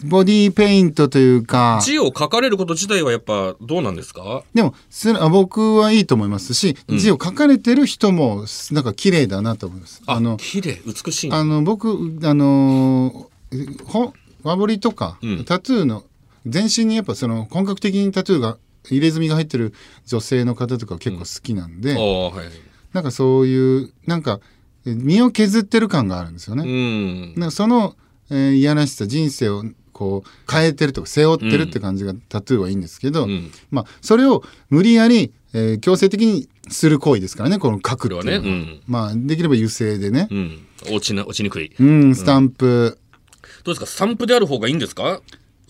ボディーペイントというか字を書かれること自体はやっぱどうなんですか？でもすあ僕はいいと思いますし、字を書かれてる人もなんか綺麗だなと思います。ああの綺麗美しい。あの僕あのーほ和彫りとか、うん。タトゥーの全身にやっぱその本格的にタトゥーが入れ墨が入ってる女性の方とか結構好きなんで、ああはいなんかそういうなんかえ身を削ってる感があるんですよね。うん。なんかその、えーいやらしさ人生をこう変えてるとか背負ってるって感じが、タトゥーはいいんですけど、うん。まあそれを無理やり、えー強制的にする行為ですからねこの書くっていうのは、ねうん。まあできれば油性でね。う、ん。落ちな落ちにくい。うんスタンプ、どうですか？スタンプである方がいいんですか？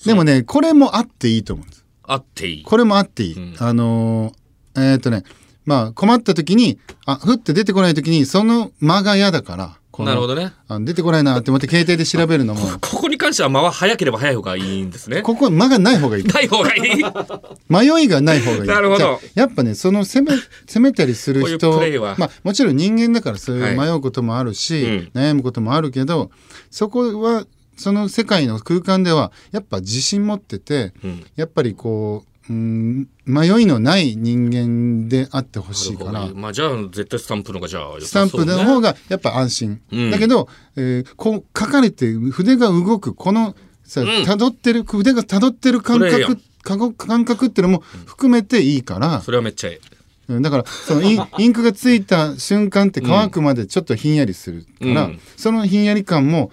でもねこれもあっていいと思うんです。あっていい。これもあっていい、あのーえーっとねまあ困った時にあふって出てこない時にその間が嫌だからなるほどね。あ出てこないなって思って携帯で調べるのも。ここに関しては間は早ければ早い方がいいんですね。ここ間がない方がいい。ない方がいい。迷いがない方がいい。なるほど。やっぱねその攻め攻めたりする人まあもちろん人間だからそういうはい。迷うこともあるし、うん。悩むこともあるけどそこはその世界の空間ではやっぱ自信持ってて、うん。やっぱりこううん迷いのない人間であってほしいから。まあじゃあ絶対スタンプの方がじゃあ良スタンプの方がやっぱ安心、うん。だけど、えーこう書かれて筆が動くこのさうん。辿ってる筆が辿ってる感覚感覚っていうのも含めていいから、それはめっちゃいい。うんだからそのイン インクがついた瞬間って乾くまでちょっとひんやりするから、うん。そのひんやり感も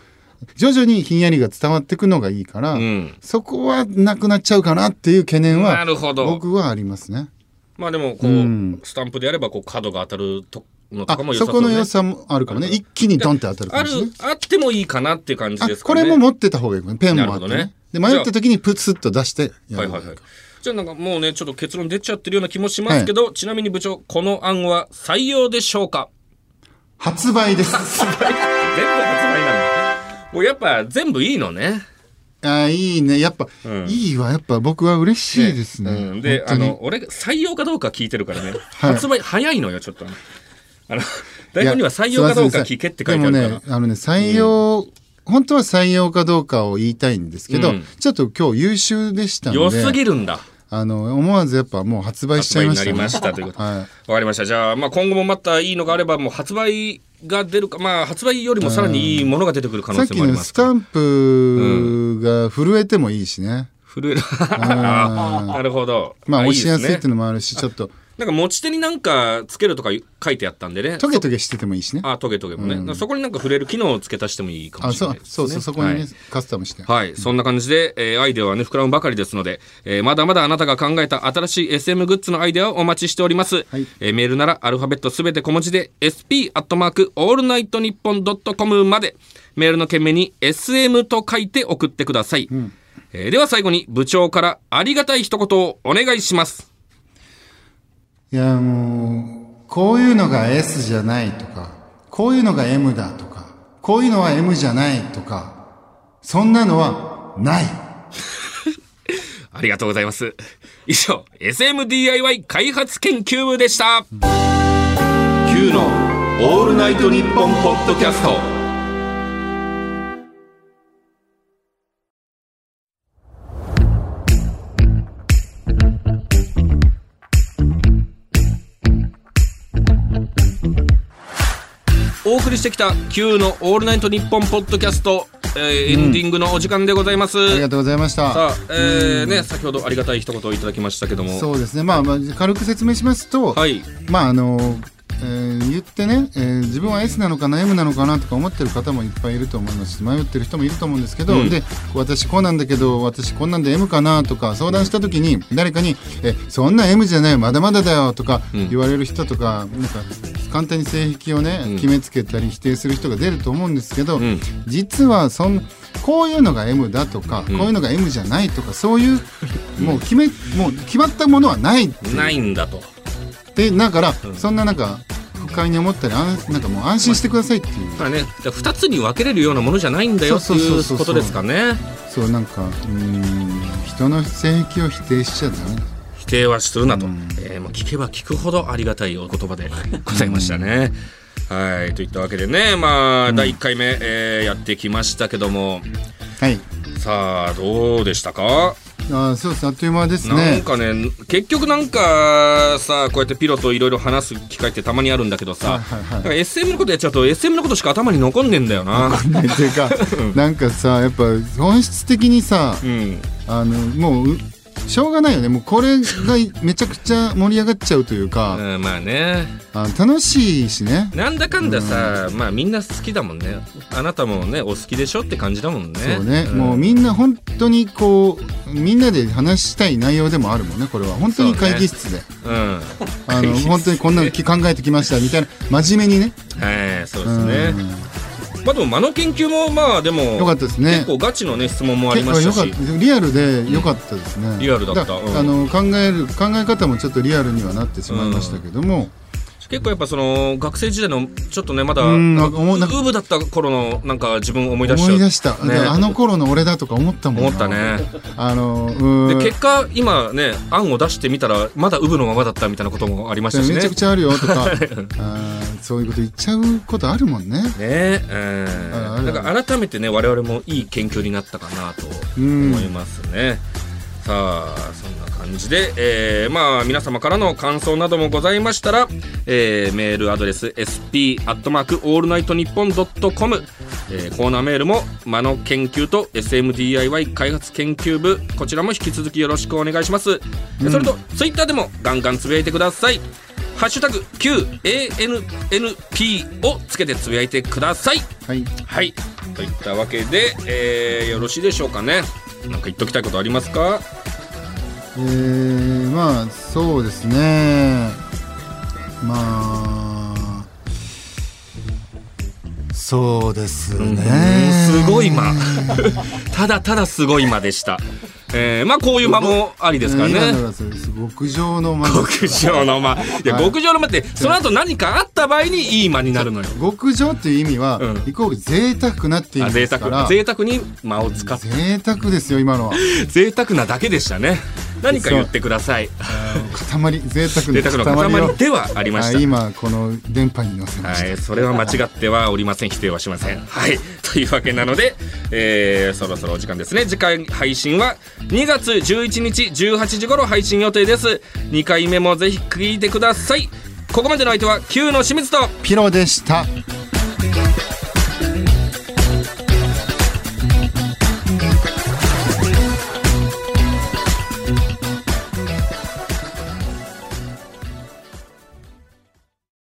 徐々にひんやりが伝わってくのがいいから、うん。そこはなくなっちゃうかなっていう懸念なはるほど。僕はありますね。まあでもこう、うんスタンプでやればこう角が当たるとのとあかもね、そこの良さもあるかもね一気にドンって当たるかあるもしれない。あってもいいかなっていう感じあですかね。これも持ってた方がいいペンもあってねねで迷った時にプツッと出してやるはいはいはい。じゃあなんかもうねちょっと結論出ちゃってるような気もしますけど、ちなみに部長この案は採用でしょうか？発売です発売 もうやっぱ全部いいのね。あいいね。やっぱ、うん。いいわ。やっぱ僕は嬉しいですね。うん、であの俺が採用かどうか聞いてるからね、はい。発売早いのよちょっと。あの台本には採用かどうか聞けって書いてあるから、でもねあのね採用、本当は採用かどうかを言いたいんですけど、うん。ちょっと今日優秀でしたので良すぎるんだ。あの思わずやっぱもう発売しちゃいました、ね、発売になりましたということ。はい。わかりました。じゃあ、まあ、今後もまたいいのがあればもう発売が出るかまあ発売よりもさらにいいものが出てくる可能性もあります。のスタンプが震えてもいいしね、震える。あ なるほど。まあ押しやすいっていいうのもあるしちょっとなんか持ち手になんかつけるとか書いてあったんでね。トゲトゲしててもいいしね。あトゲトゲもね、うん。そこになんか触れる機能を付け足してもいいかもあしれないね。そうそうそこにね、はい。カスタムして。はい、そんな感じで、えーアイデアはね、膨らむばかりですので、えーまだまだあなたが考えた新しい SM グッズのアイデアをお待ちしております。はい。えーメールならアルファベットすべて小文字で、sp アットマークオールナイトニッポンドットコムまで、メールの件名に SM と書いて送ってください。えーでは最後に部長からありがたい一言をお願いします。いやもうこういうのが S じゃないとかこういうのが M だとかこういうのは M じゃないとかそんなのはない ありがとうございます。以上、SMDIY 開発研究部でした。Q のオールナイトニッポンポッドキャスト。してきた Q のオールナイトニッポンポッドキャスト、えーエンディングのお時間でございます。ありがとうございましたさあ、えーね、先ほどありがたい一言をいただきましたけども。そうですねまあ、まあ、軽く説明しますと、はい。まああの、えー言ってね、えー自分は S なのかな M なのかなとか思ってる方もいっぱいいると思います。し迷ってる人もいると思うんですけど、うん。で私こうなんだけど私こんなんで M かなとか相談した時に誰かに「えそんな M じゃないよまだまだだよ」とかうん。言われる人とか,、なんか簡単に性癖をね、うん。決めつけたり否定する人が出ると思うんですけど、うん。実はそんこういうのが M だとか、うん。こういうのが M じゃないとかそういう もう決めもう決まったものはないないんだと。でだから、そんななんか不快に思ったりあんなんかもう安心してくださいっていう、まあね、じゃあ2つに分けれるようなものじゃないんだよってそうそういうそうそうことですかね。そうなんかうーん人の性癖を否定しちゃダメ否定はするなと。うんえーもう聞けば聞くほどありがたいお言葉で ございましたね。はい。といったわけでね、まあ、第1回目、えーやってきましたけども、はいさあ、どうでしたか？あそうですあっという間ですなんねかね結局なんかさこうやってピロといろいろ話す機会ってたまにあるんだけどさ、はいはいはい。SM のことやっちゃうと SM のことしか頭に残んねえんだよな。ねていうか なんかさやっぱ本質的にさうん、あのもううしょうがないよね。もうこれがめちゃくちゃ盛り上がっちゃうというか、うんまあね。あ楽しいしね。なんだかんださ、まあみんな好きだもんね。あなたもねお好きでしょって感じだもんね。そうね、ん。もうみんな本当にこうみんなで話したい内容でもあるもんねこれは。本当に会議室で、うん。あの 本当にこんなの考えてきましたみたいな。真面目にね。はいそうですねまあでも間の研究もまあでもよかったですね。結構ガチのね質問もありましたし。リアルで良かったですね、リアルだった。うん。あの考える考え方もちょっとリアルにはなってしまいましたけども、結構やっぱその学生時代のちょっとねまだウーブだった頃のなんか自分を思い出しちゃ思いう出した、ね。あの頃の俺だとか思ったもんな。思ったね。あのうんで結果今ね案を出してみたらまだウブのままだったみたいなこともありましたしね。めちゃくちゃあるよとか。そういうこと言っちゃうことあるもんね。ねえん。なんか改めてね我々もいい研究になったかなとうん思いますね、さあそんな感じで、えーまあ皆様からの感想などもございましたら、えーメールアドレス sp アットマークオールナイトニッポンドットコムコーナーメールも間の研究と SMDIY 開発研究部こちらも引き続きよろしくお願いします、えそれとツイッターでもガンガンつぶやいてください。ハッシュタグ QANNP をつけてつぶやいてください。はい。はい。といったわけで、えーよろしいでしょうかねなんか言っときたいことありますか？えー、まあそうですね。まあそうですね。すごい間。ただただすごい間でした、えーまあこういう間もありですからね。極上の間極上の間。いやはい。極上の間ってその後何かあった場合にいい間になるのよ。極上っていう意味は、うん。イコール贅沢なっていう意味ですから。沢。贅沢に間を使って。贅沢ですよ今のは。贅沢なだけでしたね何か言ってください。塊贅沢のの塊ではありました。はい今この電波に乗せました、はい、それは間違ってはおりません。否定はしません。はい。というわけなので、えーそろそろお時間ですね。次回配信は2月11日18時頃配信予定です。2回目もぜひ聞いてください。ここまでの相手は Q の清水と。ピロでした